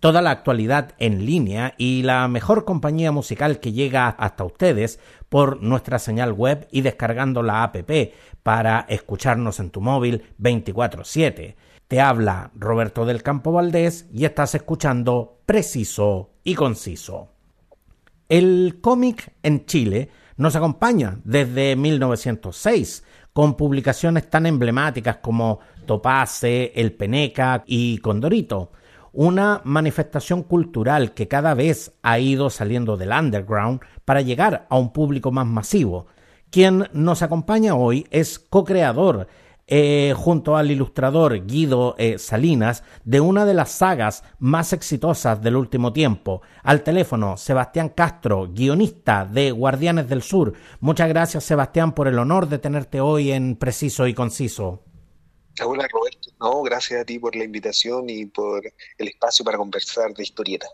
toda la actualidad en línea y la mejor compañía musical que llega hasta ustedes por nuestra señal web y descargando la app para escucharnos en tu móvil 24/7. Te habla Roberto del Campo Valdés y estás escuchando Preciso y Conciso. El cómic en Chile nos acompaña desde 1906 con publicaciones tan emblemáticas como Topace, El Peneca y Condorito una manifestación cultural que cada vez ha ido saliendo del underground para llegar a un público más masivo. Quien nos acompaña hoy es co-creador eh, junto al ilustrador Guido eh, Salinas de una de las sagas más exitosas del último tiempo. Al teléfono, Sebastián Castro, guionista de Guardianes del Sur. Muchas gracias, Sebastián, por el honor de tenerte hoy en Preciso y Conciso. No, gracias a ti por la invitación y por el espacio para conversar de historieta.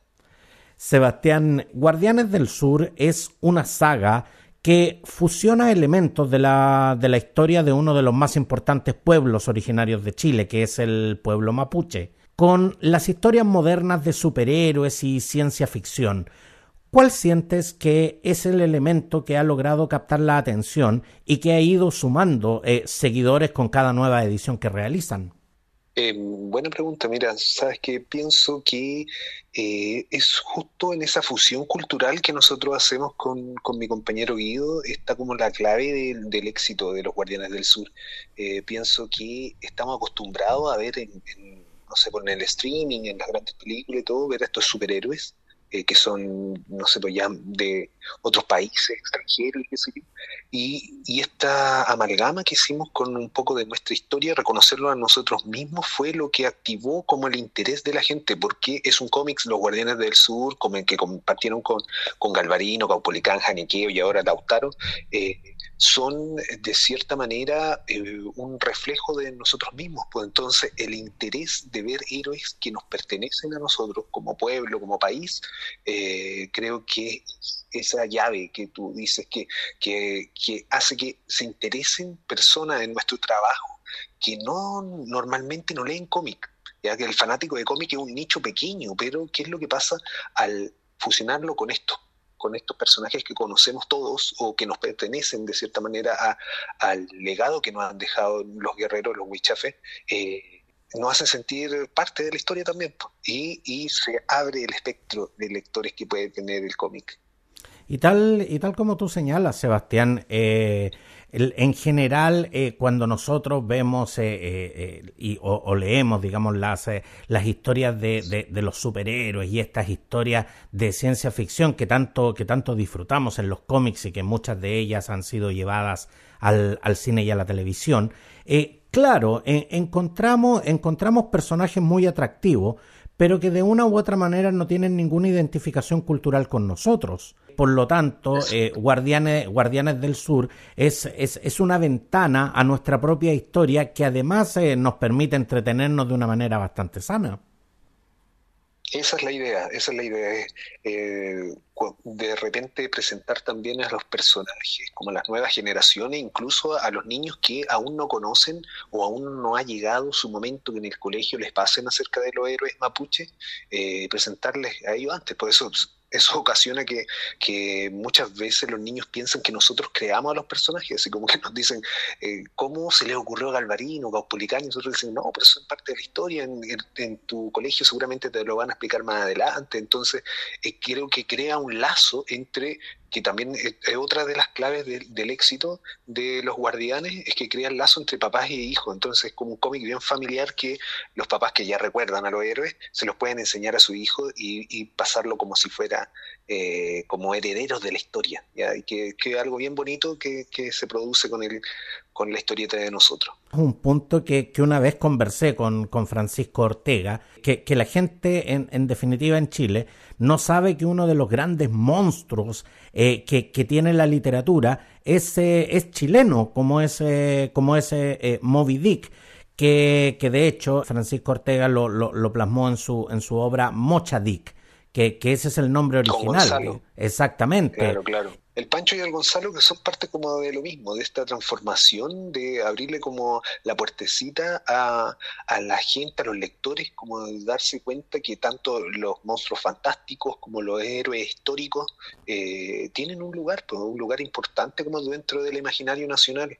Sebastián, Guardianes del Sur es una saga que fusiona elementos de la, de la historia de uno de los más importantes pueblos originarios de Chile, que es el pueblo mapuche, con las historias modernas de superhéroes y ciencia ficción. ¿Cuál sientes que es el elemento que ha logrado captar la atención y que ha ido sumando eh, seguidores con cada nueva edición que realizan? Eh, buena pregunta, mira, sabes que pienso que eh, es justo en esa fusión cultural que nosotros hacemos con, mi compañero Guido, está como la clave del éxito de los Guardianes del Sur. pienso que estamos acostumbrados a ver en, no sé, en el streaming, en las grandes películas y todo, ver a estos superhéroes eh, que son, no sé, pues ya de otros países extranjeros y. Y, esta amalgama que hicimos con un poco de nuestra historia, reconocerlo a nosotros mismos, fue lo que activó como el interés de la gente, porque es un cómics, Los Guardianes del Sur, como el que compartieron con, con Galvarino, Caupolicán, Janiqueo y ahora Lautaro, eh, son de cierta manera eh, un reflejo de nosotros mismos. Pues entonces el interés de ver héroes que nos pertenecen a nosotros como pueblo, como país, eh, creo que esa llave que tú dices que, que, que hace que se interesen personas en nuestro trabajo que no normalmente no leen cómic. Ya que el fanático de cómic es un nicho pequeño, pero ¿qué es lo que pasa al fusionarlo con esto? Con estos personajes que conocemos todos o que nos pertenecen de cierta manera al legado que nos han dejado los guerreros, los huichafes, eh, nos hacen sentir parte de la historia también. Y, y se abre el espectro de lectores que puede tener el cómic. Y tal, y tal como tú señalas, Sebastián, eh, en general, eh, cuando nosotros vemos eh, y, o, leemos, digamos, las, las historias de, de, los superhéroes y estas historias de ciencia ficción que tanto, que tanto disfrutamos en los cómics y que muchas de ellas han sido llevadas al, al cine y a la televisión, claro, encontramos, encontramos personajes muy atractivos, pero que de una u otra manera no tienen ninguna identificación cultural con nosotros. Por lo tanto, eh, Guardianes, Guardianes del Sur es, es, es, una ventana a nuestra propia historia que además eh, nos permite entretenernos de una manera bastante sana. Esa es la idea, esa es la idea, eh, de repente presentar también a los personajes, como a las nuevas generaciones, incluso a los niños que aún no conocen o aún no ha llegado su momento que en el colegio les pasen acerca de los héroes mapuche, eh, presentarles a ellos antes, por eso eso ocasiona que, muchas veces los niños piensan que nosotros creamos a los personajes, así como que nos dicen, eh, ¿cómo se le ocurrió a Galvarino, Caupolicán? Y nosotros dicen, no, pero eso es parte de la historia, en, tu colegio seguramente te lo van a explicar más adelante. Entonces, eh, creo que crea un lazo entre que también es, otra de las claves del éxito de los guardianes, es que crean lazo entre papás y hijos. Entonces, es como un cómic bien familiar que los papás que ya recuerdan a los héroes se los pueden enseñar a su hijo y, pasarlo como si fuera eh, como herederos de la historia. ¿ya? Y que, es algo bien bonito que, se produce con el, con la historieta de nosotros. Un punto que, que una vez conversé con, con Francisco Ortega, que, que la gente en, en, definitiva en Chile no sabe que uno de los grandes monstruos eh, que, que, tiene la literatura es, eh, es chileno, como ese, como ese eh, Moby Dick. Que, que, de hecho Francisco Ortega lo, lo, lo, plasmó en su, en su obra Mocha Dick, que, que ese es el nombre original. Exactamente. Claro, claro el Pancho y el Gonzalo que son parte como de lo mismo, de esta transformación, de abrirle como la puertecita a, a la gente, a los lectores, como de darse cuenta que tanto los monstruos fantásticos como los héroes históricos eh, tienen un lugar, pues, un lugar importante como dentro del imaginario nacional.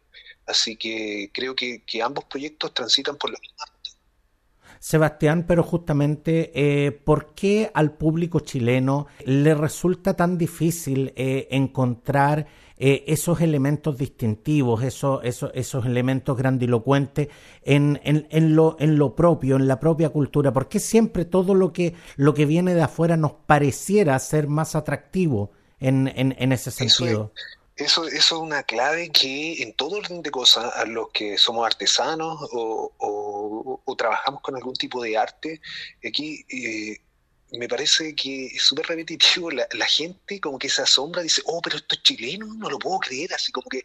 Así que creo que, que ambos proyectos transitan por la misma Sebastián, pero justamente, eh, ¿por qué al público chileno le resulta tan difícil eh, encontrar eh, esos elementos distintivos, esos, esos, esos elementos grandilocuentes en, en, en, lo, en lo propio, en la propia cultura? ¿Por qué siempre todo lo que, lo que viene de afuera nos pareciera ser más atractivo en, en, en ese sentido? Eso, eso es una clave que en todo orden de cosas, a los que somos artesanos o, o, trabajamos con algún tipo de arte, aquí eh, me parece que es súper repetitivo. La, la, gente como que se asombra, dice, oh, pero esto es chileno, no lo puedo creer, así como que,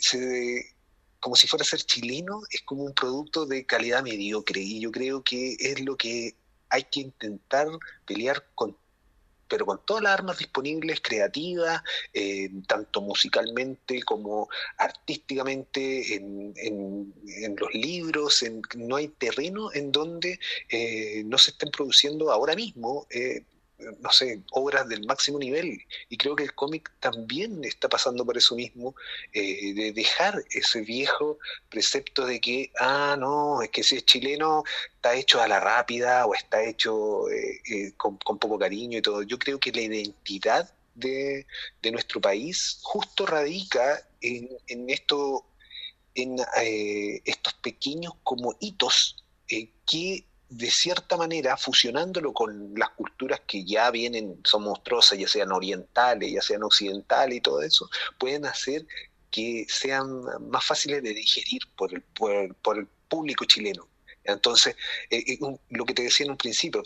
se, como si fuera a ser chileno, es como un producto de calidad mediocre. Y yo creo que es lo que hay que intentar pelear con pero con todas las armas disponibles, creativas, eh, tanto musicalmente como artísticamente, en, en, los libros, en, no hay terreno en donde eh, no se estén produciendo ahora mismo. Eh, no sé, obras del máximo nivel. Y creo que el cómic también está pasando por eso mismo, eh, de dejar ese viejo precepto de que, ah, no, es que si es chileno está hecho a la rápida o está hecho eh, eh, con, poco cariño y todo. Yo creo que la identidad de, de nuestro país justo radica en, en esto en estos pequeños como hitos que de cierta manera, fusionándolo con las culturas que ya vienen, son monstruosas, ya sean orientales, ya sean occidentales y todo eso, pueden hacer que sean más fáciles de digerir por el, por, el público chileno. Entonces, eh, eh, lo que te decía en un principio,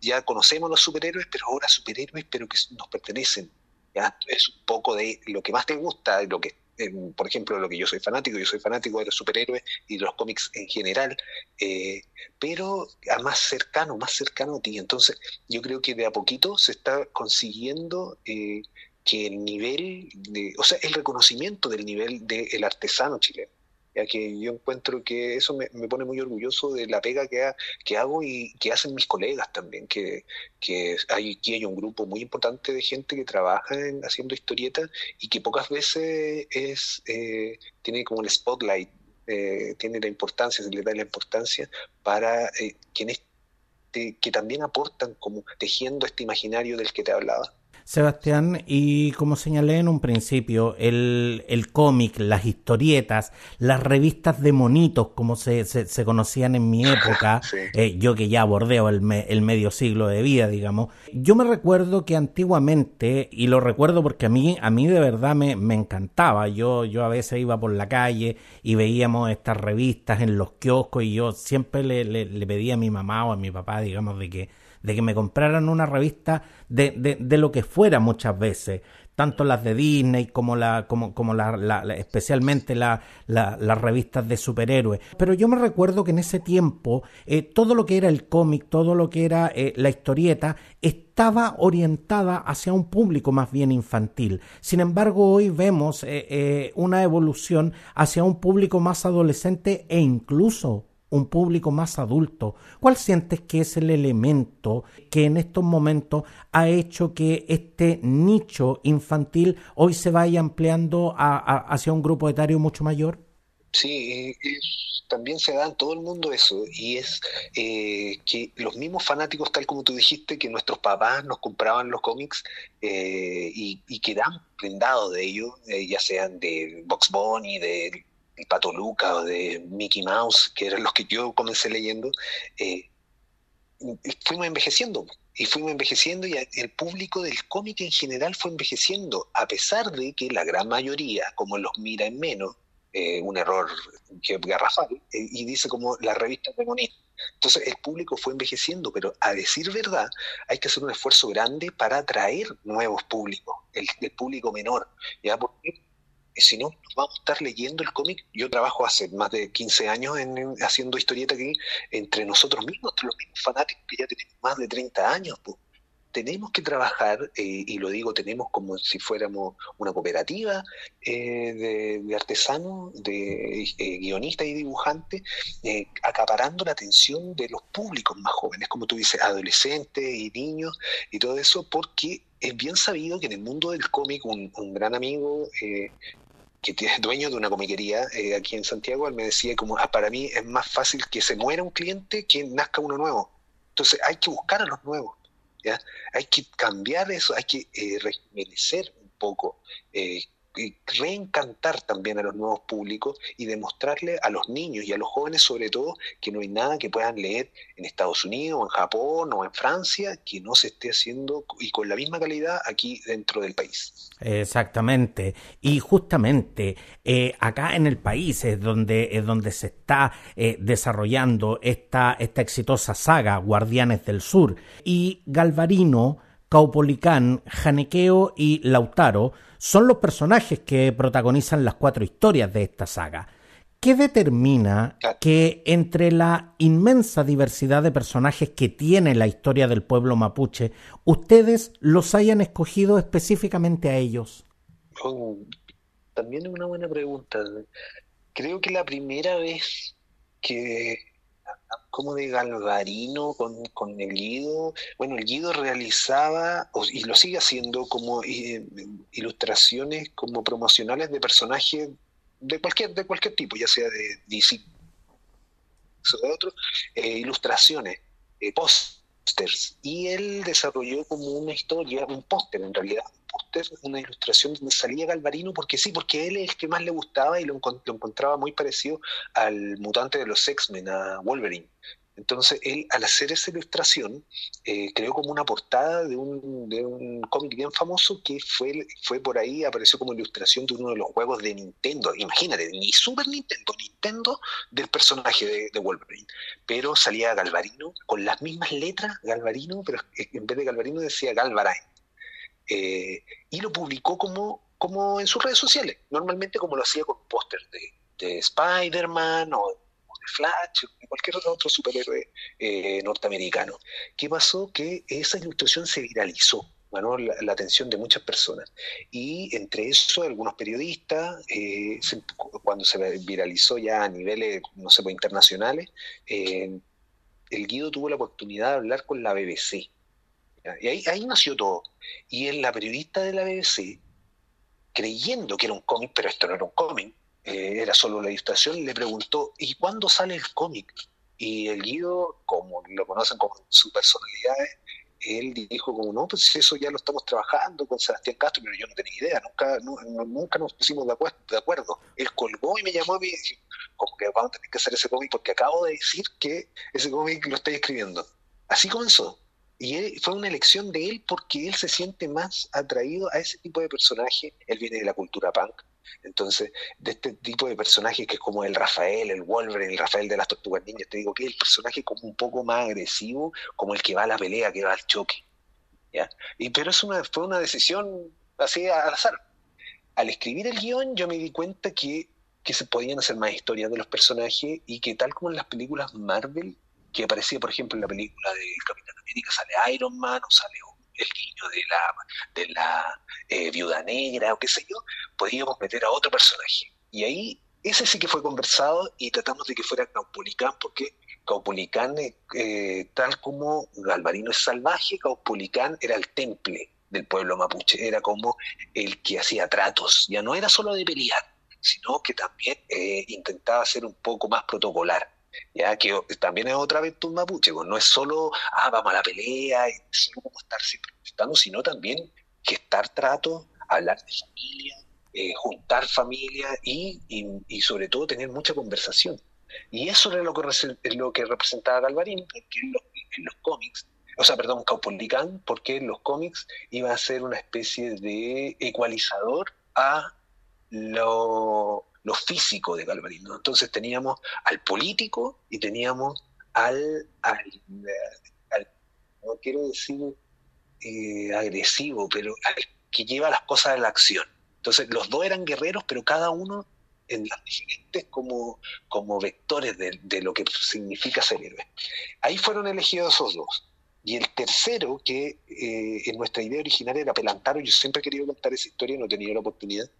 ya conocemos los superhéroes, pero ahora superhéroes, pero que nos pertenecen. ¿ya? Es un poco de lo que más te gusta, lo que por ejemplo, lo que yo soy fanático, yo soy fanático de los superhéroes y de los cómics en general, eh, pero a más cercano, más cercano a ti. Entonces, yo creo que de a poquito se está consiguiendo eh, que el nivel, de, o sea, el reconocimiento del nivel del artesano chileno que yo encuentro que eso me, pone muy orgulloso de la pega que, que hago y que hacen mis colegas también, que, que aquí hay un grupo muy importante de gente que trabaja en, haciendo historietas y que pocas veces es eh, tiene como el spotlight, eh, tiene la importancia, se le da la importancia para eh, quienes que también aportan como tejiendo este imaginario del que te hablaba. Sebastián, y como señalé en un principio, el, el cómic, las historietas, las revistas de monitos, como se, se, conocían en mi época, eh, yo que ya bordeo el, el, medio siglo de vida, digamos, yo me recuerdo que antiguamente, y lo recuerdo porque a mí, a mí de verdad me, me encantaba, yo, yo a veces iba por la calle y veíamos estas revistas en los kioscos y yo siempre le, le, le pedía a mi mamá o a mi papá, digamos, de que de que me compraran una revista de, de, de lo que fuera muchas veces, tanto las de Disney como la, como, como la, la, especialmente la, las revistas de superhéroes. Pero yo me recuerdo que en ese tiempo eh, todo lo que era el cómic, todo lo que era eh, la historieta, estaba orientada hacia un público más bien infantil. Sin embargo, hoy vemos eh, una evolución hacia un público más adolescente e incluso un público más adulto, ¿cuál sientes que es el elemento que en estos momentos ha hecho que este nicho infantil hoy se vaya ampliando hacia un grupo etario mucho mayor? Sí, también se da en todo el mundo eso, y es eh, que los mismos fanáticos, tal como tú dijiste, que nuestros papás nos compraban los cómics eh, y, y quedan prendados de ellos, eh, ya sean de Box Bunny, de Pato Luca o de Mickey Mouse, que eran los que yo comencé leyendo, eh, fuimos envejeciendo y fuimos envejeciendo y el público del cómic en general fue envejeciendo, a pesar de que la gran mayoría, como los mira en menos, eh, un error garrafal, eh, y dice como la revista de bonita. Entonces el público fue envejeciendo, pero a decir verdad, hay que hacer un esfuerzo grande para atraer nuevos públicos, el, público menor, ¿ya? Porque si no, vamos a estar leyendo el cómic. Yo trabajo hace más de 15 años en, haciendo historieta aquí, entre nosotros mismos, entre los mismos fanáticos que ya tenemos más de 30 años. Tenemos que trabajar, eh, y lo digo, tenemos como si fuéramos una cooperativa eh, de, artesanos, de eh, guionistas y dibujantes, acaparando la atención de los públicos más jóvenes, como tú dices, adolescentes y niños y todo eso, porque es bien sabido que en el mundo del cómic un, gran amigo que es dueño de una comiquería aquí en Santiago, él me decía como, ah, para mí es más fácil que se muera un cliente que nazca uno nuevo. Entonces hay que buscar a los nuevos hay que cambiar eso, hay que eh, rejuvenecer un poco, eh, reencantar también a los nuevos públicos y demostrarle a los niños y a los jóvenes sobre todo que no hay nada que puedan leer en Estados Unidos o en Japón o en Francia que no se esté haciendo y con la misma calidad aquí dentro del país. Exactamente. Y justamente eh, acá en el país es donde, es donde se está eh, desarrollando esta, esta exitosa saga Guardianes del Sur. Y Galvarino, Caupolicán, Janequeo y Lautaro son los personajes que protagonizan las cuatro historias de esta saga. ¿Qué determina que entre la inmensa diversidad de personajes que tiene la historia del pueblo mapuche, ustedes los hayan escogido específicamente a ellos? también es una buena pregunta. Creo que la primera vez que como de Galvarino con, con, el Guido. Bueno, el Guido realizaba, y lo sigue haciendo, como eh, ilustraciones como promocionales de personajes de cualquier, de cualquier tipo, ya sea de DC o de otros, eh, ilustraciones, eh, Y él desarrolló como una historia, un póster en realidad, una ilustración donde salía Galvarino, porque sí, porque él es el que más le gustaba y lo, encontraba muy parecido al mutante de los X-Men, a Wolverine. Entonces, él, al hacer esa ilustración, eh, creó como una portada de un, de un cómic bien famoso que fue, fue por ahí, apareció como ilustración de uno de los juegos de Nintendo. Imagínate, ni Super Nintendo, Nintendo del personaje de, Wolverine. Pero salía Galvarino con las mismas letras, Galvarino, pero en vez de Galvarino decía Galvarine. Eh, y lo publicó como, como en sus redes sociales, normalmente como lo hacía con pósters de, de Spider-Man o, de Flash de cualquier otro superhéroe eh, norteamericano. ¿Qué pasó? Que esa ilustración se viralizó, ganó la, atención de muchas personas. Y entre eso, algunos periodistas, eh, cuando se viralizó ya a niveles, no sé, pues, internacionales, el Guido tuvo la oportunidad de hablar con la BBC y ahí, nació todo. Y en la periodista de la BBC, creyendo que era un cómic, pero esto no era un cómic, eh, era solo la ilustración, le preguntó, ¿y cuándo sale el cómic? Y el Guido, como lo conocen como su personalidad, él dijo como, no, pues eso ya lo estamos trabajando con Sebastián Castro, pero yo no tenía idea, nunca, nunca nos pusimos de acuerdo, de acuerdo. Él colgó y me llamó y me dijo, como que vamos a tener que hacer ese cómic porque acabo de decir que ese cómic lo estoy escribiendo. Así comenzó. Y fue una elección de él porque él se siente más atraído a ese tipo de personaje. Él viene de la cultura punk. Entonces, de este tipo de personajes que es como el Rafael, el Wolverine, el Rafael de las Tortugas Niñas, te digo que es el personaje como un poco más agresivo, como el que va a la pelea, que va al choque. ¿ya? Y, pero es una, fue una decisión así al azar. Al escribir el guion, yo me di cuenta que, que se podían hacer más historias de los personajes y que, tal como en las películas Marvel, que aparecía, por ejemplo, en la película de Capitán América, sale Iron Man o sale el niño de la, de la eh, viuda negra o qué sé yo, podíamos meter a otro personaje. Y ahí ese sí que fue conversado y tratamos de que fuera Caupolicán, porque Caupolicán, eh, tal como Galvarino es salvaje, Caupolicán era el temple del pueblo mapuche, era como el que hacía tratos, ya no era solo de pelear, sino que también eh, intentaba ser un poco más protocolar ya que también es otra un mapuche, pues no es solo, ah, vamos a la pelea, y estar siempre sino también gestar trato, hablar de familia, eh, juntar familia y, y, sobre todo tener mucha conversación. Y eso era lo que, lo que representaba Galvarín, porque en los, en los cómics, o sea, perdón, Caupolicán, porque en los cómics iba a ser una especie de ecualizador a lo lo físico de Galvarino. Entonces teníamos al político y teníamos al, no quiero decir eh, agresivo, pero al que lleva las cosas a la acción. Entonces los dos eran guerreros, pero cada uno en las diferentes como, como vectores de, lo que significa ser héroe. Ahí fueron elegidos esos dos. Y el tercero, que eh, en nuestra idea original era Pelantaro, yo siempre he querido contar esa historia, no he tenido la oportunidad,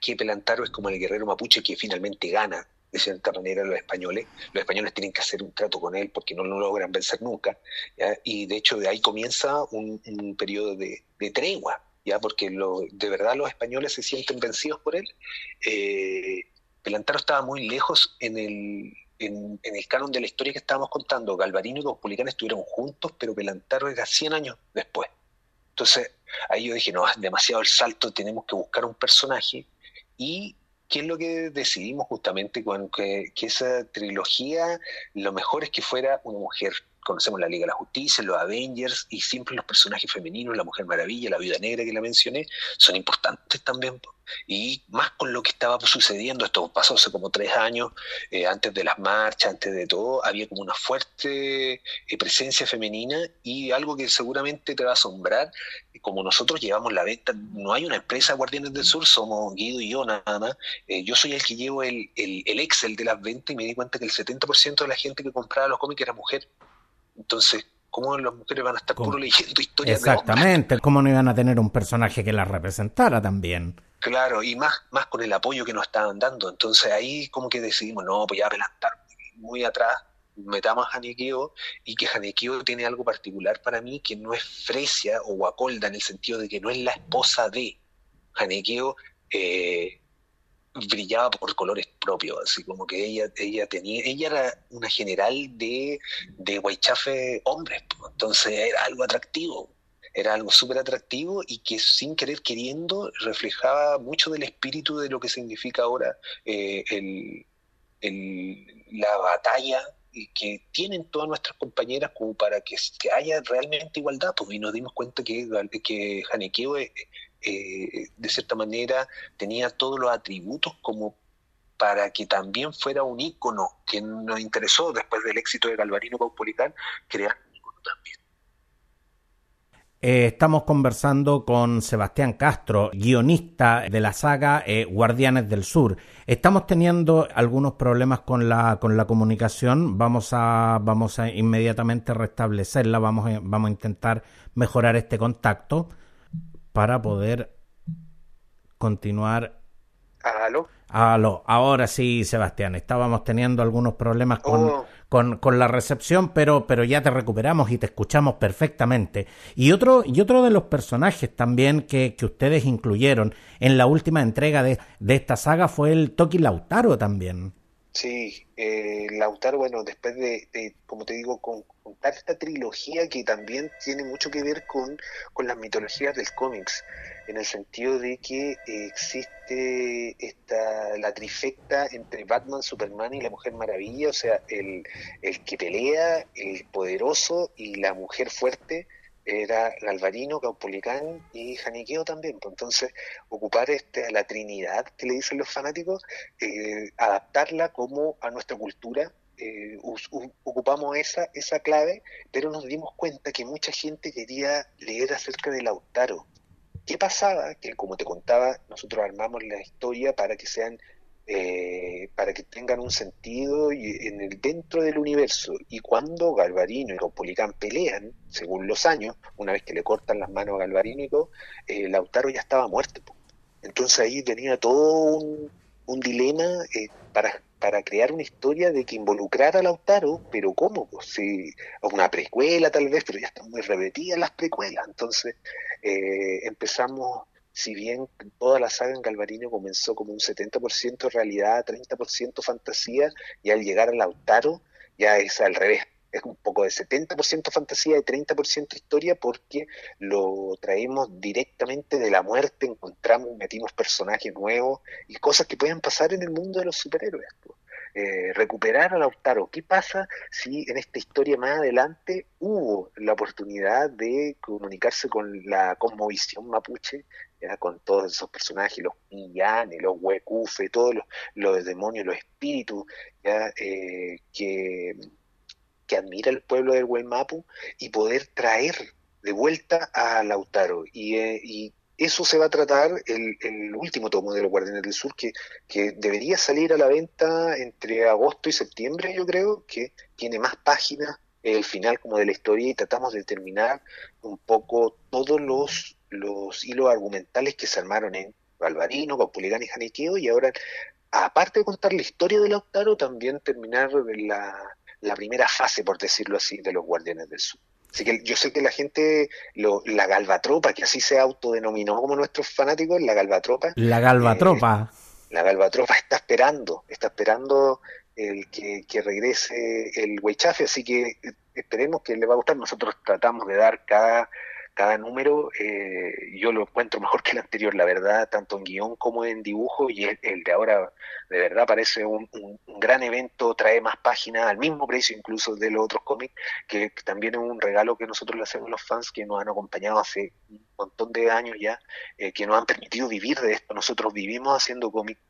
que Pelantaro es como el guerrero mapuche que finalmente gana de cierta manera los españoles. Los españoles tienen que hacer un trato con él porque no lo logran vencer nunca. Y de hecho de ahí comienza un, periodo de, tregua, ya porque lo, de verdad los españoles se sienten vencidos por él. Eh, Pelantaro estaba muy lejos en el, en, el canon de la historia que estábamos contando. Galvarino y Caupolicán estuvieron juntos, pero Pelantaro era 100 años después. Entonces ahí yo dije, no, es demasiado el salto, tenemos que buscar un personaje y ¿qué es lo que decidimos justamente con que, esa trilogía, lo mejor es que fuera una mujer? Conocemos la Liga de la Justicia, los Avengers y siempre los personajes femeninos, la Mujer Maravilla, la Viuda Negra que la mencioné, son importantes también y más con lo que estaba sucediendo, esto pasó hace como tres años, eh, antes de las marchas, antes de todo, había como una fuerte eh, presencia femenina y algo que seguramente te va a asombrar, como nosotros llevamos la venta, no hay una empresa Guardianes del Sur, somos Guido y yo nada más, eh, yo soy el que llevo el, el, Excel de las ventas y me di cuenta que el 70% de la gente que compraba los cómics era mujer. Entonces, ¿Cómo las mujeres van a estar puro leyendo historias Exactamente, ¿cómo no iban a tener un personaje que las representara también? Claro, y más, más con el apoyo que nos estaban dando. Entonces ahí como que decidimos, no, pues ya adelantar muy atrás, metamos a Hanekio y que Hanekio tiene algo particular para mí que no es Fresia o Guacolda en el sentido de que no es la esposa de Hanekio. Eh, brillaba por colores propios, así como que ella, ella tenía, ella era una general de, de Guaychafe hombres, entonces era algo atractivo era algo súper atractivo y que sin querer queriendo reflejaba mucho del espíritu de lo que significa ahora eh, la batalla que tienen todas nuestras compañeras como para que, haya realmente igualdad, y nos dimos cuenta que, que Hanekeo eh, eh, de cierta manera tenía todos los atributos como para que también fuera un ícono que nos interesó después del éxito de Galvarino Caupolicán crear un ícono también. Eh, estamos conversando con Sebastián Castro, guionista de la saga eh, Guardianes del Sur. Estamos teniendo algunos problemas con la, con la comunicación. Vamos a, vamos a inmediatamente restablecerla. Vamos vamos a intentar mejorar este contacto para poder continuar. ¿Aló? Aló. Ahora sí, Sebastián. Estábamos teniendo algunos problemas con, oh con, la recepción, pero, pero ya te recuperamos y te escuchamos perfectamente. Y otro, y otro de los personajes también que, que ustedes incluyeron en la última entrega de, de esta saga fue el Toki Lautaro también. Sí, eh, Lautaro, bueno, después de, como te digo, con, contar esta trilogía que también tiene mucho que ver con, con las mitologías del cómics, en el sentido de que existe esta, la trifecta entre Batman, Superman y la Mujer Maravilla, o sea, el, el que pelea, el poderoso y la mujer fuerte, era Galvarino, Caupolicán y Janiqueo también. Pues entonces, ocupar este, la Trinidad que le dicen los fanáticos, eh, adaptarla como a nuestra cultura. Eh, ocupamos esa, esa clave, pero nos dimos cuenta que mucha gente quería leer acerca de Lautaro. ¿Qué pasaba? Que como te contaba, nosotros armamos la historia para que sean eh, para que tengan un sentido y en el dentro del universo. Y cuando Galvarino y Caupolicán pelean, según los años, una vez que le cortan las manos a Galvarino, eh, Lautaro ya estaba muerto. Entonces ahí tenía todo un, dilema eh, para, para crear una historia de que involucrara a Lautaro, pero ¿cómo? Pues, si, una precuela tal vez, pero ya están muy repetidas las precuelas. Entonces empezamos si bien toda la saga en Galvarino comenzó como un 70% realidad, 30% fantasía, y al llegar a Lautaro ya es al revés, es un poco de 70% fantasía y 30% historia porque lo traemos directamente de la muerte, encontramos, metimos personajes nuevos y cosas que pueden pasar en el mundo de los superhéroes. Eh, recuperar a Lautaro. ¿Qué pasa si en esta historia más adelante hubo la oportunidad de comunicarse con la cosmovisión mapuche con todos esos personajes, los Millanes, los Huecufe, todos los, demonios, los espíritus, ¿ya? Eh, que, que admira el pueblo del Huaymapu y poder traer de vuelta a Lautaro. Y, eh, y eso se va a tratar el, el, último tomo de los Guardianes del Sur, que, que debería salir a la venta entre agosto y septiembre, yo creo, que tiene más páginas, el final como de la historia, y tratamos de terminar un poco todos los, los hilos argumentales que se armaron en Valvarino, con Puligán y Janiqueo, y ahora, aparte de contar la historia de Lautaro, también terminar la, la primera fase, por decirlo así, de los Guardianes del Sur. Así que yo sé que la gente, lo, la Galvatropa, que así se autodenominó como nuestros fanáticos, la Galvatropa. La Galvatropa. Eh, la Galvatropa está esperando, está esperando el que, que regrese el Huichafe, así que esperemos que le va a gustar. Nosotros tratamos de dar cada cada número eh, yo lo encuentro mejor que el anterior, la verdad, tanto en guion como en dibujo, y el, de ahora de verdad parece un, gran evento, trae más páginas al mismo precio incluso de los otros cómics, que también es un regalo que nosotros le hacemos a los fans que nos han acompañado hace un montón de años ya, eh, que nos han permitido vivir de esto, nosotros vivimos haciendo cómics,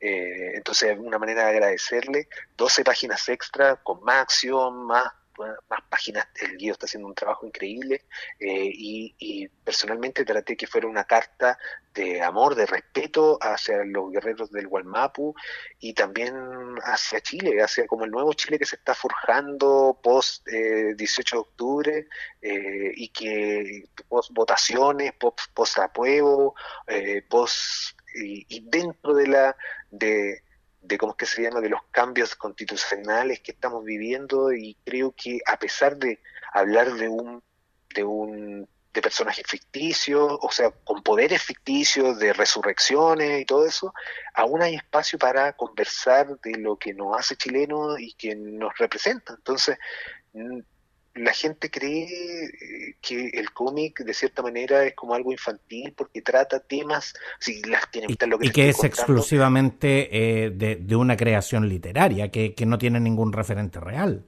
eh, entonces es una manera de agradecerle, 12 páginas extra con más acción, más más páginas, el guío está haciendo un trabajo increíble eh, y, personalmente traté que fuera una carta de amor, de respeto hacia los guerreros del Gualmapu y también hacia Chile, hacia como el nuevo Chile que se está forjando post 18 eh, de octubre eh, y que post votaciones, post, post post y, y, dentro de la de de cómo es que se llama, de los cambios constitucionales que estamos viviendo y creo que a pesar de hablar de un, de un de personajes ficticios, o sea, con poderes ficticios, de resurrecciones y todo eso, aún hay espacio para conversar de lo que nos hace chilenos y que nos representa. Entonces, la gente cree eh, que el cómic de cierta manera es como algo infantil porque trata temas si las tiene y, lo que, y que es exclusivamente eh, de, una creación literaria que, que, no tiene ningún referente real.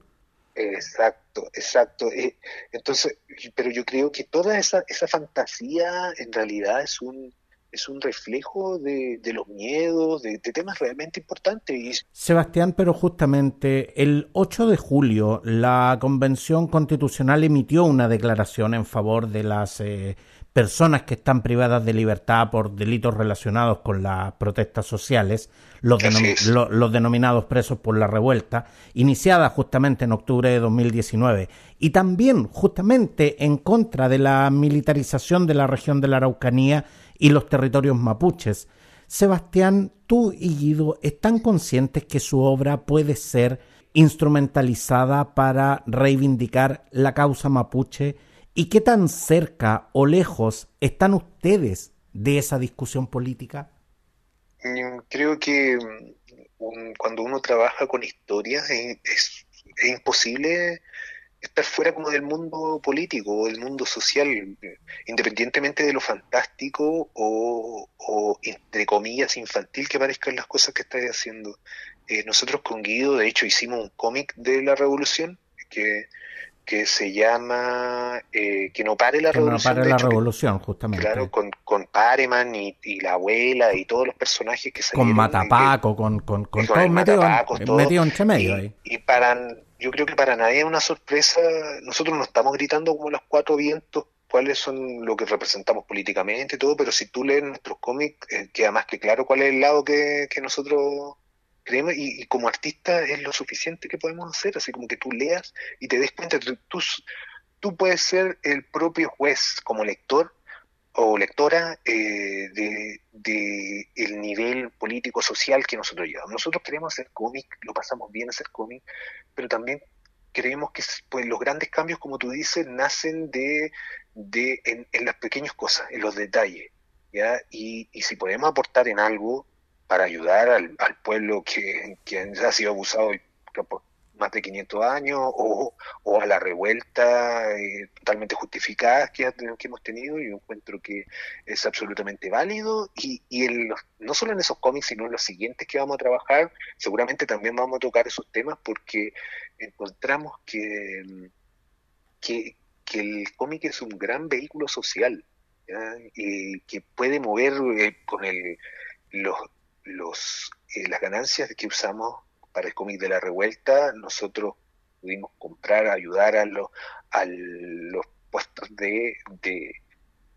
Exacto exacto. Eh, entonces pero yo creo que toda esa esa fantasía en realidad es un es un reflejo de, los miedos, de, temas realmente importantes. Sebastián, pero justamente el 8 de julio la Convención Constitucional emitió una declaración en favor de las eh, personas que están privadas de libertad por delitos relacionados con las protestas sociales, los, los, denominados presos por la revuelta, iniciada justamente en octubre de 2019, y también justamente en contra de la militarización de la región de la Araucanía y los territorios mapuches. Sebastián, tú y Guido están conscientes que su obra puede ser instrumentalizada para reivindicar la causa mapuche y qué tan cerca o lejos están ustedes de esa discusión política? Mm, creo que mm, cuando uno trabaja con historias es, es, imposible estar fuera como del mundo político o del mundo social, independientemente de lo fantástico o, entre comillas infantil que parezcan las cosas que estáis haciendo. Eh, nosotros con Guido, de hecho, hicimos un cómic de la revolución que, que se llama eh, Que no pare la revolución. No pare la revolución, justamente. Claro, con, con Pareman y, la abuela y todos los personajes que salieron. Con Matapaco, con, con, con, todo, metido, entre medio ahí. Y para yo creo que para nadie es una sorpresa. Nosotros no estamos gritando como los cuatro vientos cuáles son lo que representamos políticamente y todo, pero si tú lees nuestros cómics, eh, queda más que claro cuál es el lado que, nosotros creemos y, como artista es lo suficiente que podemos hacer, así como que tú leas y te des cuenta, tú, tú puedes ser el propio juez como lector o lectora eh, de, el nivel político social que nosotros llevamos. Nosotros queremos hacer cómic, lo pasamos bien hacer cómic, pero también creemos que pues, los grandes cambios, como tú dices, nacen de, de en, las pequeñas cosas, en los detalles. ¿ya? Y, y si podemos aportar en algo para ayudar al, al pueblo que, que ha sido abusado más de 500 años o, a la revuelta eh, totalmente justificada que, hemos tenido. y encuentro que es absolutamente válido y, y no solo en esos cómics, sino en los siguientes que vamos a trabajar, seguramente también vamos a tocar esos temas porque encontramos que, que, que el cómic es un gran vehículo social y que puede mover eh, con el, los, los, eh, las ganancias que usamos para el cómic de la revuelta, nosotros pudimos comprar, ayudar a los, a los puestos de, de,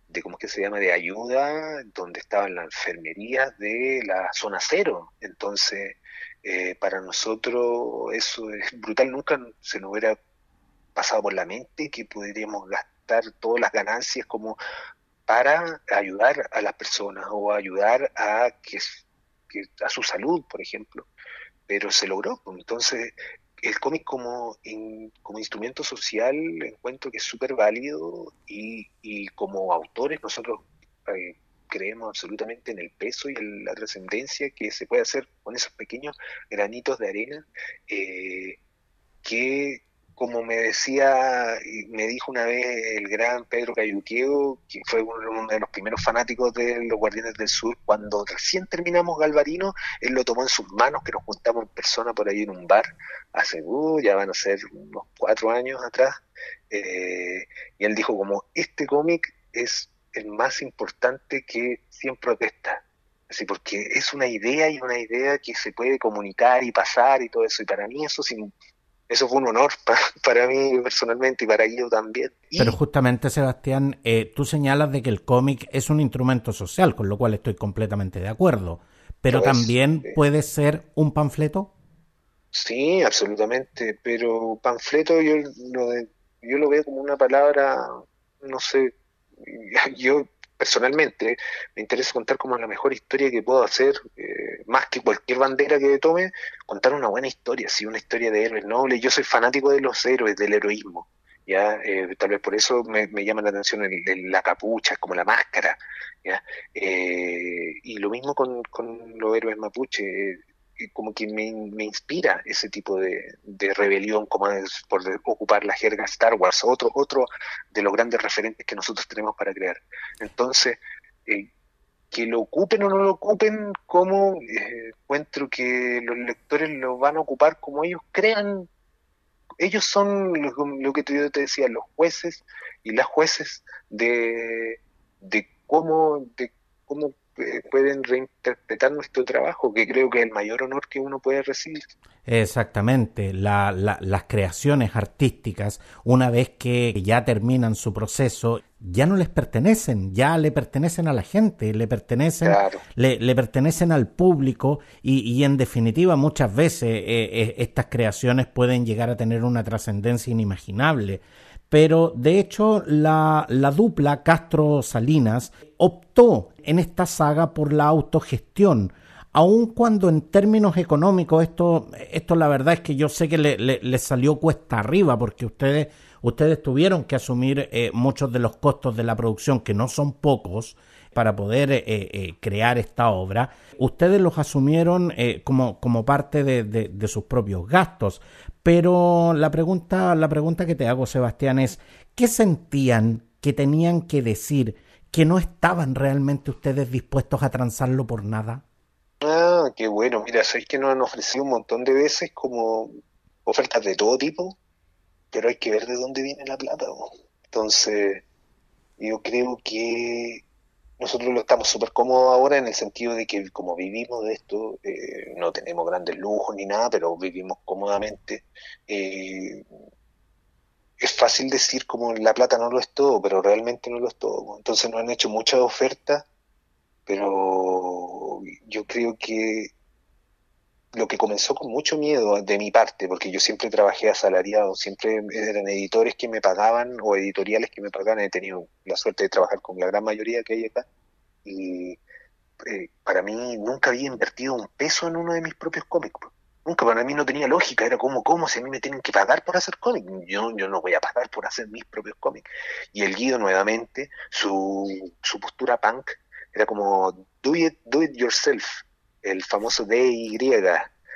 de, ¿cómo es que se llama?, de ayuda, donde estaban las enfermerías de la zona cero. Entonces, eh, para nosotros eso es brutal, nunca se nos hubiera pasado por la mente que podríamos gastar todas las ganancias como para ayudar a las personas o ayudar a que, a su salud, por ejemplo. Pero se logró. Entonces, el cómic como, como instrumento social encuentro que es súper válido y, y, como autores nosotros eh, creemos absolutamente en el peso y en la trascendencia que se puede hacer con esos pequeños granitos de arena eh, que como me decía, me dijo una vez el gran Pedro Cayuqueo, que fue uno de los primeros fanáticos de los Guardianes del Sur, cuando recién terminamos Galvarino, él lo tomó en sus manos, que nos juntamos en persona por ahí en un bar, hace, uh, ya van a ser unos cuatro años atrás, eh, y él dijo como, este cómic es el más importante que 100 protestas. Así, porque es una idea y una idea que se puede comunicar y pasar y todo eso. Y para mí eso eso fue un honor para, mí personalmente y para Guido también. Pero justamente, Sebastián, eh, tú señalas de que el cómic es un instrumento social, con lo cual estoy completamente de acuerdo. Pero también puede ser un panfleto. Sí, absolutamente. Pero panfleto yo lo, yo lo veo como una palabra, no sé, yo personalmente me interesa contar como la mejor historia que puedo hacer, eh, más que cualquier bandera que tome, contar una buena historia, sí, una historia de héroes nobles. Yo soy fanático de los héroes, del heroísmo. ya eh, Tal vez por eso me, llama la atención el, la capucha, como la máscara. ¿ya? Eh, y lo mismo con, con los héroes mapuche como que me, me, inspira ese tipo de, de, rebelión, como es por ocupar la jerga Star Wars, otro, otro de los grandes referentes que nosotros tenemos para crear. Entonces, eh, que lo ocupen o no lo ocupen, como eh, encuentro que los lectores lo van a ocupar como ellos crean. Ellos son lo, que yo te decía, los jueces y las jueces de, de cómo, de cómo eh, pueden reinterpretar nuestro trabajo, que creo que es el mayor honor que uno puede recibir. Exactamente, las creaciones artísticas, una vez que ya terminan su proceso, ya no les pertenecen, ya le pertenecen a la gente, le pertenecen, le, pertenecen al público y, en definitiva muchas veces eh, eh, estas creaciones pueden llegar a tener una trascendencia inimaginable. Pero de hecho la, la dupla Castro-Salinas optó en esta saga por la autogestión, aun cuando en términos económicos esto, esto la verdad es que yo sé que le, le, salió cuesta arriba porque ustedes, ustedes tuvieron que asumir eh, muchos de los costos de la producción, que no son pocos, para poder eh, eh, crear esta obra, ustedes los asumieron como, como parte de, de, sus propios gastos. Pero la pregunta, la pregunta que te hago, Sebastián, es ¿qué sentían que tenían que decir que no estaban realmente ustedes dispuestos a transarlo por nada? Ah, qué bueno. Mira, sabéis que nos han ofrecido un montón de veces como ofertas de todo tipo, pero hay que ver de dónde viene la plata. Entonces, yo creo que nosotros lo estamos súper cómodos ahora en el sentido de que como vivimos de esto, eh, no tenemos grandes lujos ni nada, pero vivimos cómodamente. Eh, es fácil decir como la plata no lo es todo, pero realmente no lo es todo. Entonces nos han hecho muchas ofertas, pero yo creo que lo que comenzó con mucho miedo de mi parte, porque yo siempre trabajé asalariado, siempre eran editores que me pagaban o editoriales que me pagaban, he tenido la suerte de trabajar con la gran mayoría que hay acá, y eh, para mí nunca había invertido un peso en uno de mis propios cómics. Nunca para mí no tenía lógica, era como, ¿cómo? Si a mí me tienen que pagar por hacer cómics, yo, yo no voy a pagar por hacer mis propios cómics. Y el Guido nuevamente, su, su postura punk, era como, do it, do it yourself, el famoso DY.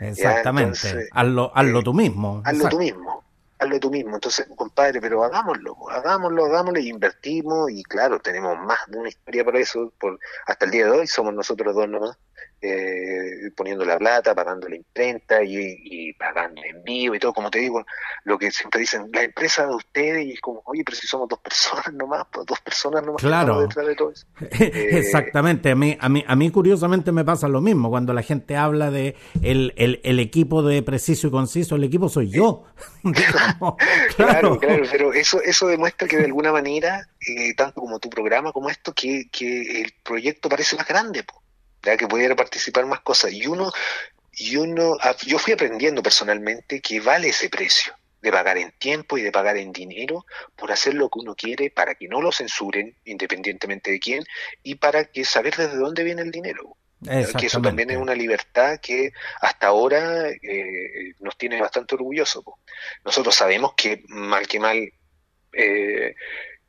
Exactamente, hazlo, hazlo eh, tú mismo. Hazlo tú mismo, hazlo tú mismo. Entonces, compadre, pero hagámoslo, hagámoslo, hagámoslo, y invertimos, y claro, tenemos más de una historia para eso, por, hasta el día de hoy somos nosotros dos nomás eh, poniendo la plata, pagando la imprenta y, pagando en vivo y todo, como te digo, lo que siempre dicen, la empresa de ustedes, y es como, oye, pero si somos dos personas nomás, pues, dos personas nomás claro. detrás de todo eso. Exactamente, a mí, a, mí, a mí curiosamente me pasa lo mismo, cuando la gente habla de el, el, equipo de preciso y conciso, el equipo soy yo. claro. claro, pero eso, eso demuestra que de alguna manera, eh, tanto como tu programa como esto, que, que el proyecto parece más grande, que pudiera participar más cosas. Y uno, y uno, yo fui aprendiendo personalmente que vale ese precio de pagar en tiempo y de pagar en dinero por hacer lo que uno quiere para que no lo censuren independientemente de quién y para que saber desde dónde viene el dinero. Que eso también es una libertad que hasta ahora eh, nos tiene bastante orgullosos. Nosotros sabemos que mal que mal eh,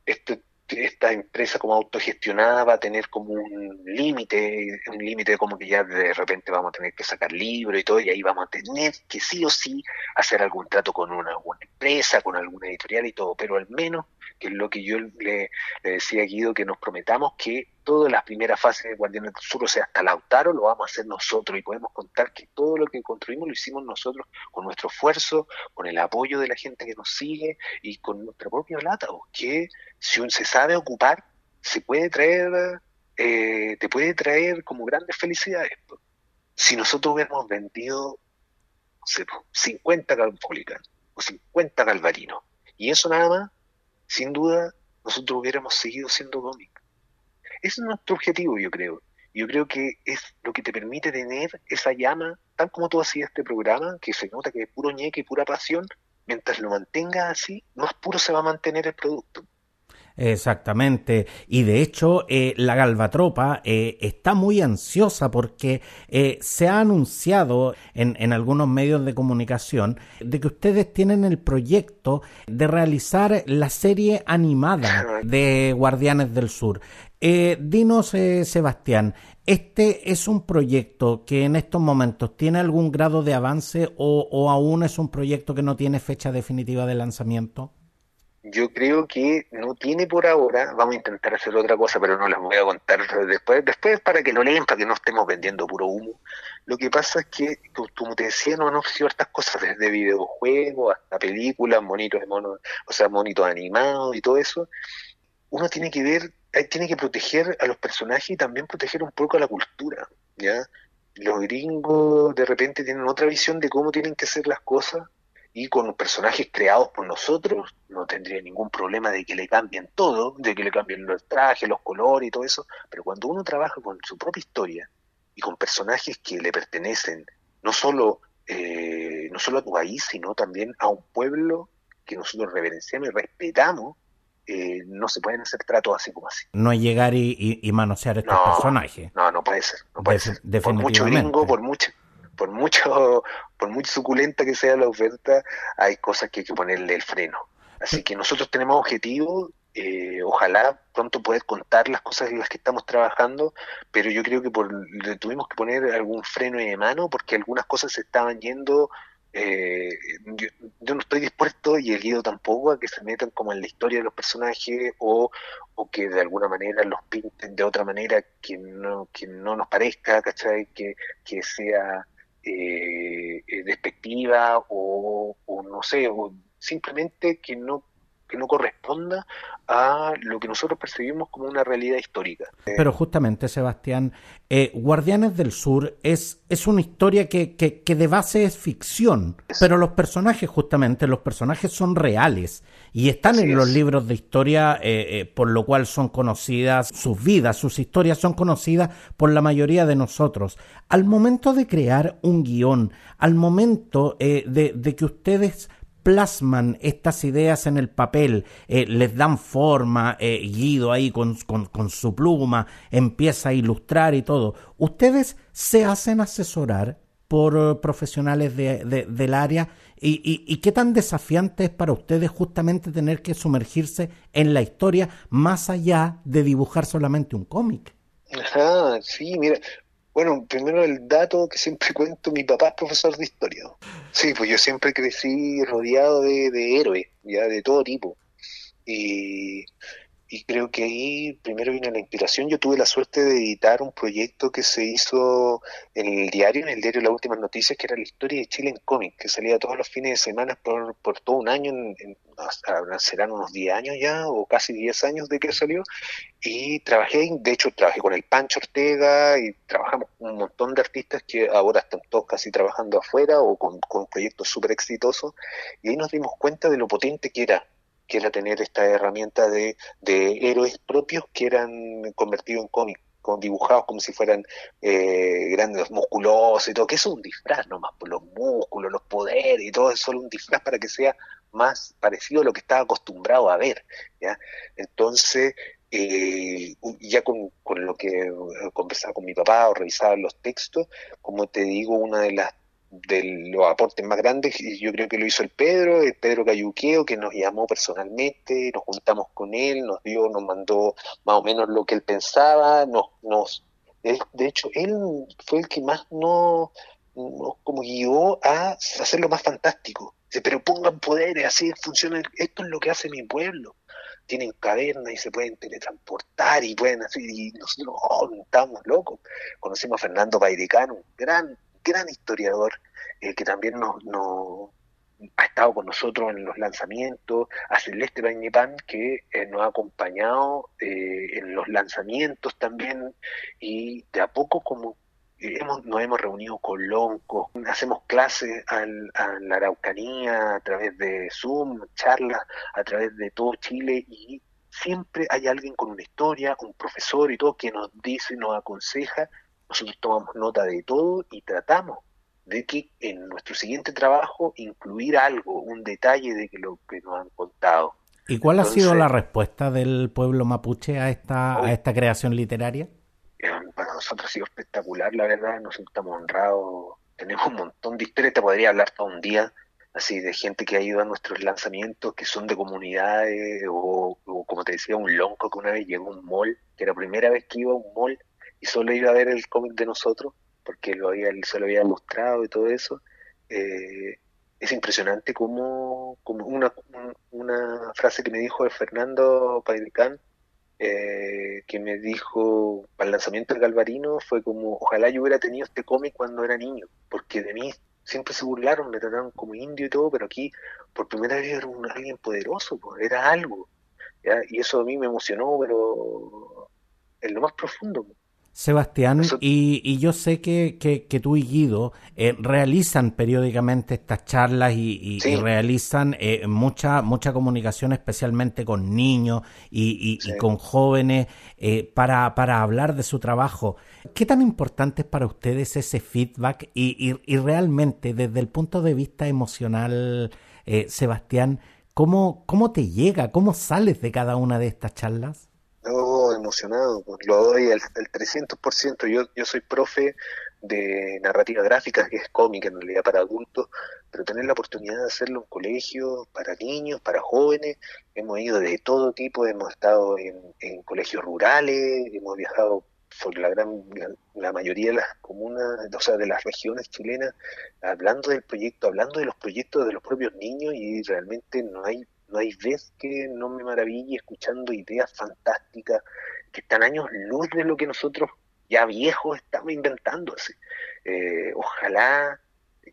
este esta empresa como autogestionada va a tener como un límite, un límite como que ya de repente vamos a tener que sacar libros y todo, y ahí vamos a tener que sí o sí hacer algún trato con una, alguna empresa, con alguna editorial y todo, pero al menos, que es lo que yo le, decía a Guido, que nos prometamos que todas las primeras fases de Guardianes del Sur, o sea, hasta Lautaro, lo vamos a hacer nosotros y podemos contar que todo lo que construimos lo hicimos nosotros con nuestro esfuerzo, con el apoyo de la gente que nos sigue y con nuestra propia plata, que si se sabe ocupar, se puede traer, eh, te puede traer como grandes felicidades. Si nosotros hubiéramos vendido, no sé, 50 Calpolican o 50 Calvarinos, y eso nada más, sin duda, nosotros hubiéramos seguido siendo cómic. Ese es nuestro objetivo, yo creo. Yo creo que es lo que te permite tener esa llama, tal como tú hacías este programa, que se nota que es puro ñeque y pura pasión, mientras lo mantengas así, más puro se va a mantener el producto. Exactamente. Y de hecho, eh, la Galvatropa eh, está muy ansiosa porque eh, se ha anunciado en, en, algunos medios de comunicación de que ustedes tienen el proyecto de realizar la serie animada de Guardianes del Sur. dinos, Sebastián, ¿este es un proyecto que en estos momentos tiene algún grado de avance o, o aún es un proyecto que no tiene fecha definitiva de lanzamiento? Yo creo que no tiene por ahora, vamos a intentar hacer otra cosa, pero no les voy a contar después, después para que lo leen, para que no estemos vendiendo puro humo. Lo que pasa es que, como te decía, no han estas cosas, desde videojuegos hasta películas, monitos de monos, o sea, monitos animados y todo eso. Uno tiene que ver, tiene que proteger a los personajes y también proteger un poco a la cultura, ¿ya? Los gringos de repente tienen otra visión de cómo tienen que ser las cosas y con personajes creados por nosotros no tendría ningún problema de que le cambien todo, de que le cambien los trajes, los colores y todo eso, pero cuando uno trabaja con su propia historia y con personajes que le pertenecen no solo, eh, no solo a tu país, sino también a un pueblo que nosotros reverenciamos y respetamos, eh, no se pueden hacer tratos así como así. No es llegar y, y, manosear estos personajes. No, no puede ser. No puede ser. Por mucho gringo, por mucho por mucho, por mucho suculenta que sea la oferta, hay cosas que hay que ponerle el freno. Así que nosotros tenemos objetivos, eh, ojalá pronto poder contar las cosas en las que estamos trabajando, pero yo creo que por, tuvimos que poner algún freno de mano porque algunas cosas se estaban yendo. Eh, yo, no estoy dispuesto y el guido tampoco a que se metan como en la historia de los personajes o, o que de alguna manera los pinten de otra manera que no, que no nos parezca, ¿cachai? Que sea eh, eh, despectiva o, no sé, o simplemente que no que no corresponda a lo que nosotros percibimos como una realidad histórica. Pero justamente, Sebastián, eh, Guardianes del Sur es, es una historia que, que, que de base es ficción, pero los personajes, justamente, los personajes son reales y están en los libros de historia, eh, eh, por lo cual son conocidas sus vidas, sus historias son conocidas por la mayoría de nosotros. Al momento de crear un guion, al momento de, de que ustedes plasman estas ideas en el papel, eh, les dan forma, eh, Guido ahí con, con, su pluma empieza a ilustrar y todo. ¿Ustedes se hacen asesorar por eh, profesionales de, del área? ¿Y, y, qué tan desafiante es para ustedes justamente tener que sumergirse en la historia más allá de dibujar solamente un cómic? Ajá, sí, mira, bueno, primero el dato que siempre cuento, mi papá es profesor de historia. Sí, pues yo siempre crecí rodeado de, héroes, ya de todo tipo. Y, y creo que ahí primero viene la inspiración. Yo tuve la suerte de editar un proyecto que se hizo en el diario, en el diario Las Últimas Noticias, que era la historia de Chile en cómic, que salía todos los fines de semana por, por todo un año, en, serán unos 10 años ya, o casi 10 años de que salió, y trabajé, de hecho trabajé con el Pancho Ortega y trabajamos con un montón de artistas que ahora están todos casi trabajando afuera o con, con proyectos súper exitosos, y ahí nos dimos cuenta de lo potente que era que era tener esta herramienta de, de héroes propios que eran convertidos en cómics dibujados como si fueran eh, grandes, musculosos y todo, que es un disfraz nomás, por los músculos, los poderes y todo, es solo un disfraz para que sea más parecido a lo que estaba acostumbrado a ver. ¿ya? Entonces, eh, ya con, con, lo que conversaba con mi papá o revisaba los textos, como te digo, una de las de los aportes más grandes, y yo creo que lo hizo el Pedro, el Pedro Cayuqueo, que nos llamó personalmente, nos juntamos con él, nos dio, nos mandó más o menos lo que él pensaba, nos, nos de hecho, él fue el que más nos, como guió a hacerlo más fantástico. Pero pongan poderes, así funciona, esto es lo que hace mi pueblo. Tienen cavernas y se pueden teletransportar y pueden hacer, y nosotros oh, estamos locos. Conocimos a Fernando Pairicano, un gran gran historiador eh, que también nos, ha estado con nosotros en los lanzamientos, a Celeste Bañepán, que eh, nos ha acompañado eh, en los lanzamientos también, y de a poco como hemos, nos hemos reunido con Lonco, hacemos clases a la Araucanía a través de Zoom, charlas a través de todo Chile y siempre hay alguien con una historia, un profesor y todo que nos dice nos aconseja nosotros tomamos nota de todo y tratamos de que en nuestro siguiente trabajo incluir algo, un detalle de lo que nos han contado. ¿Y cuál ha sido la respuesta del pueblo mapuche a esta, a esta creación literaria? Eh, para nosotros ha sido espectacular, la verdad, nos estamos honrados, tenemos un montón de historias, te podría hablar todo un día, así de gente que ha ido a nuestros lanzamientos, que son de comunidades, o, o como te decía, un lonco que una vez llegó a un mall, que era la primera vez que iba a un mall, y solo iba a ver el cómic de nosotros, porque lo había, se lo había mostrado y todo eso, eh, es impresionante como, como una, una frase que me dijo Fernando Pairicán, eh, que me dijo el lanzamiento del Galvarino, fue como, ojalá yo hubiera tenido este cómic cuando era niño, porque de mí siempre se burlaron, me trataron como indio y todo, pero aquí por primera vez era un, alguien poderoso, pues, era algo, y eso a mí me emocionó, pero en lo más profundo. Sebastián, y, yo sé que, que, tú y Guido eh, realizan periódicamente estas charlas y, realizan eh, mucha, mucha comunicación, especialmente con niños y, con jóvenes, eh, para, para hablar de su trabajo. ¿Qué tan importante es para ustedes ese feedback? Y, y realmente, desde el punto de vista emocional, Sebastián, ¿cómo, ¿cómo te llega? ¿Cómo sales de cada una de estas charlas? Emocionado, pues lo doy al, 300%. Yo, yo soy profe de narrativa gráfica, que es cómica en realidad para adultos, pero tener la oportunidad de hacerlo en colegios, para niños, para jóvenes, hemos ido de todo tipo, hemos estado en, colegios rurales, hemos viajado por la gran la mayoría de las comunas, o sea, de las regiones chilenas, hablando del proyecto, hablando de los proyectos de los propios niños y realmente no hay no hay vez que no me maraville escuchando ideas fantásticas que están años luz de lo que nosotros ya viejos estamos inventando. Eh, ojalá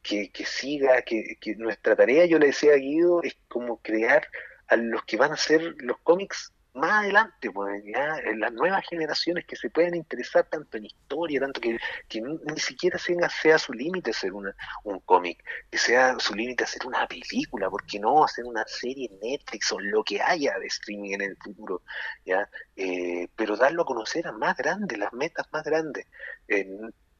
que, siga, que, que, nuestra tarea, yo le decía a Guido, es como crear a los que van a ser los cómics más adelante, pues, ya, las nuevas generaciones que se pueden interesar tanto en historia, tanto que, ni siquiera sea, sea su límite ser una, un cómic, que sea su límite hacer una película, porque no hacer una serie en Netflix o lo que haya de streaming en el futuro, ya, eh, pero darlo a conocer a más grandes, las metas más grandes.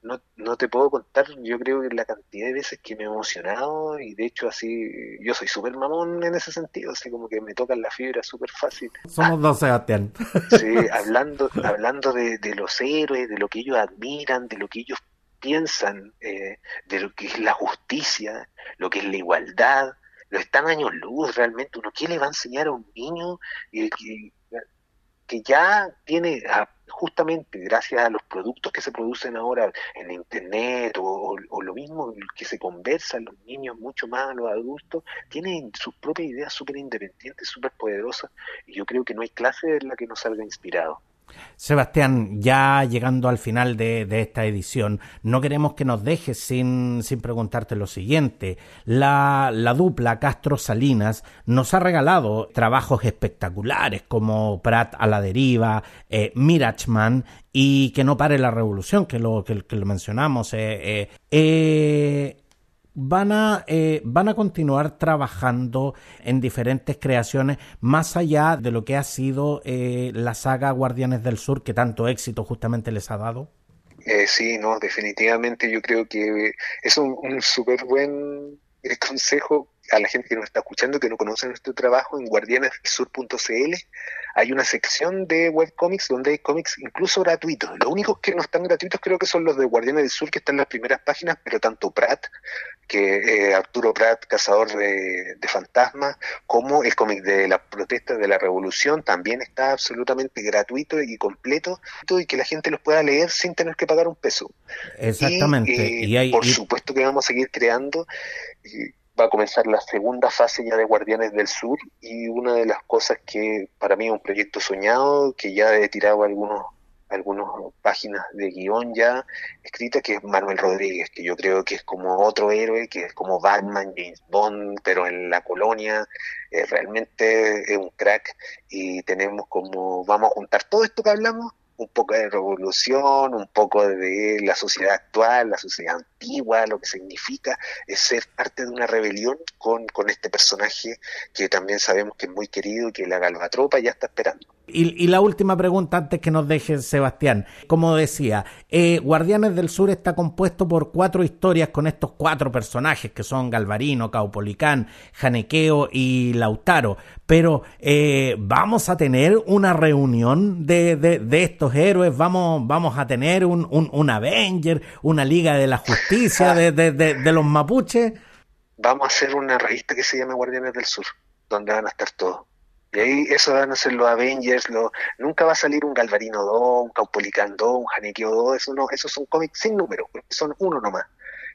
No, no te puedo contar, yo creo que la cantidad de veces que me he emocionado y de hecho así, yo soy súper mamón en ese sentido, así como que me tocan la fibra súper fácil. Somos dos Sebastián. Sí, hablando, hablando de, de, los héroes, de lo que ellos admiran, de lo que ellos piensan, eh, de lo que es la justicia, lo que es la igualdad, lo están años luz realmente, uno, ¿qué le va a enseñar a un niño? Eh, que ya tiene justamente gracias a los productos que se producen ahora en internet o, lo mismo que se conversa los niños mucho más a los adultos, tienen sus propias ideas súper independientes, súper poderosas y yo creo que no hay clase en la que no salga inspirado. Sebastián, ya llegando al final de, esta edición, no queremos que nos dejes sin, preguntarte lo siguiente. La, dupla Castro Salinas nos ha regalado trabajos espectaculares como Prat a la deriva, eh, Mirachman y Que no pare la revolución, que lo, que, lo mencionamos. Eh, eh, van a, eh, van a continuar trabajando en diferentes creaciones más allá de lo que ha sido eh, la saga Guardianes del Sur que tanto éxito justamente les ha dado? Eh, sí, no, definitivamente yo creo que es un, un súper buen consejo a la gente que nos está escuchando, que no conoce nuestro trabajo, en guardianesdelsur.cl hay una sección de webcomics donde hay cómics incluso gratuitos. Los únicos que no están gratuitos creo que son los de Guardianes del Sur, que están en las primeras páginas, pero tanto Pratt, que eh, Arturo Pratt, cazador de, de fantasmas, como el cómic de la protesta de la revolución, también está absolutamente gratuito y completo, y que la gente los pueda leer sin tener que pagar un peso. Exactamente. Y, eh, por supuesto que vamos a seguir creando va a comenzar la segunda fase ya de Guardianes del Sur y una de las cosas que para mí es un proyecto soñado, que ya he tirado algunos algunas páginas de guion ya escritas, que es Manuel Rodríguez, que yo creo que es como otro héroe, que es como Batman, James Bond, pero en la colonia, realmente es un crack y tenemos como, vamos a juntar todo esto que hablamos un poco de revolución, un poco de la sociedad actual, la sociedad antigua, lo que significa es ser parte de una rebelión con, con este personaje que también sabemos que es muy querido y que la galvatropa ya está esperando. Y, la última pregunta antes que nos deje Sebastián. Como decía, eh, Guardianes del Sur está compuesto por cuatro historias con estos cuatro personajes que son Galvarino, Caupolicán, Janequeo y Lautaro. Pero eh, vamos a tener una reunión de, de, estos héroes, vamos, vamos a tener un, un, Avenger, una Liga de la Justicia de, de los mapuches. Vamos a hacer una revista que se llame Guardianes del Sur, donde van a estar todos y ahí eso van a ser los Avengers, lo, nunca va a salir un Galvarino 2, un Caupolicán 2, un Janequeo 2, eso no, esos son cómics sin números, son uno nomás.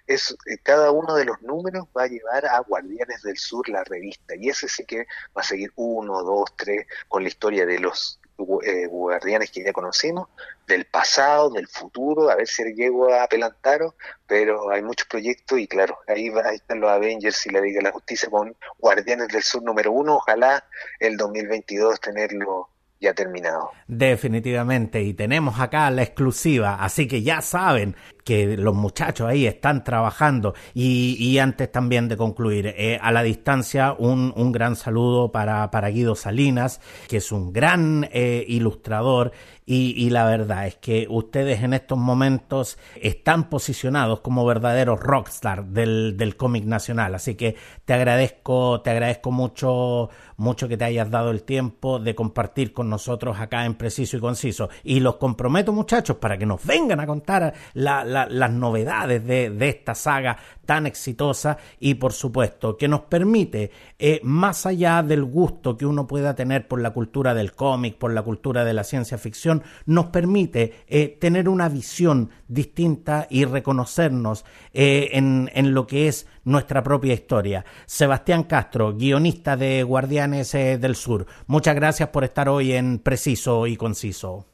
Es, eh, cada uno de los números va a llevar a Guardianes del Sur la revista, y ese sí que va a seguir uno, dos, tres, con la historia de los eh, guardianes que ya conocemos, del pasado, del futuro, a ver si llego a Pelantaro, pero hay muchos proyectos y claro, ahí, ahí están los Avengers y la Liga de la Justicia con Guardianes del Sur número uno, ojalá el 2022 tenerlo ya terminado. Definitivamente, y tenemos acá la exclusiva, así que ya saben que los muchachos ahí están trabajando y, antes también de concluir, eh, a la distancia un, un gran saludo para, para, Guido Salinas, que es un gran eh, ilustrador y, la verdad es que ustedes en estos momentos están posicionados como verdaderos rockstar del, del cómic nacional. Así que te agradezco, te agradezco mucho, mucho que te hayas dado el tiempo de compartir con nosotros acá en Preciso y Conciso. Y los comprometo, muchachos, para que nos vengan a contar las novedades de, de esta saga tan exitosa y por supuesto que nos permite, eh, más allá del gusto que uno pueda tener por la cultura del cómic, por la cultura de la ciencia ficción, nos permite eh, tener una visión distinta y reconocernos eh, en, en, lo que es nuestra propia historia. Sebastián Castro, guionista de Guardianes del Sur, muchas gracias por estar hoy en Preciso y Conciso.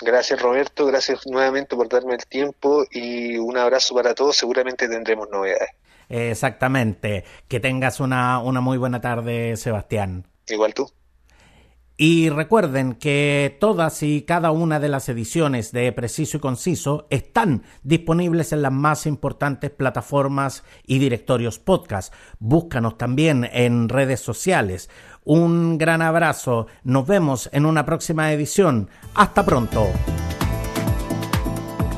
Gracias Roberto, gracias nuevamente por darme el tiempo y un abrazo para todos, seguramente tendremos novedades. Exactamente, que tengas una, una muy buena tarde Sebastián. Igual tú. Y recuerden que todas y cada una de las ediciones de Preciso y Conciso están disponibles en las más importantes plataformas y directorios podcast. Búscanos también en redes sociales. Un gran abrazo. Nos vemos en una próxima edición. Hasta pronto.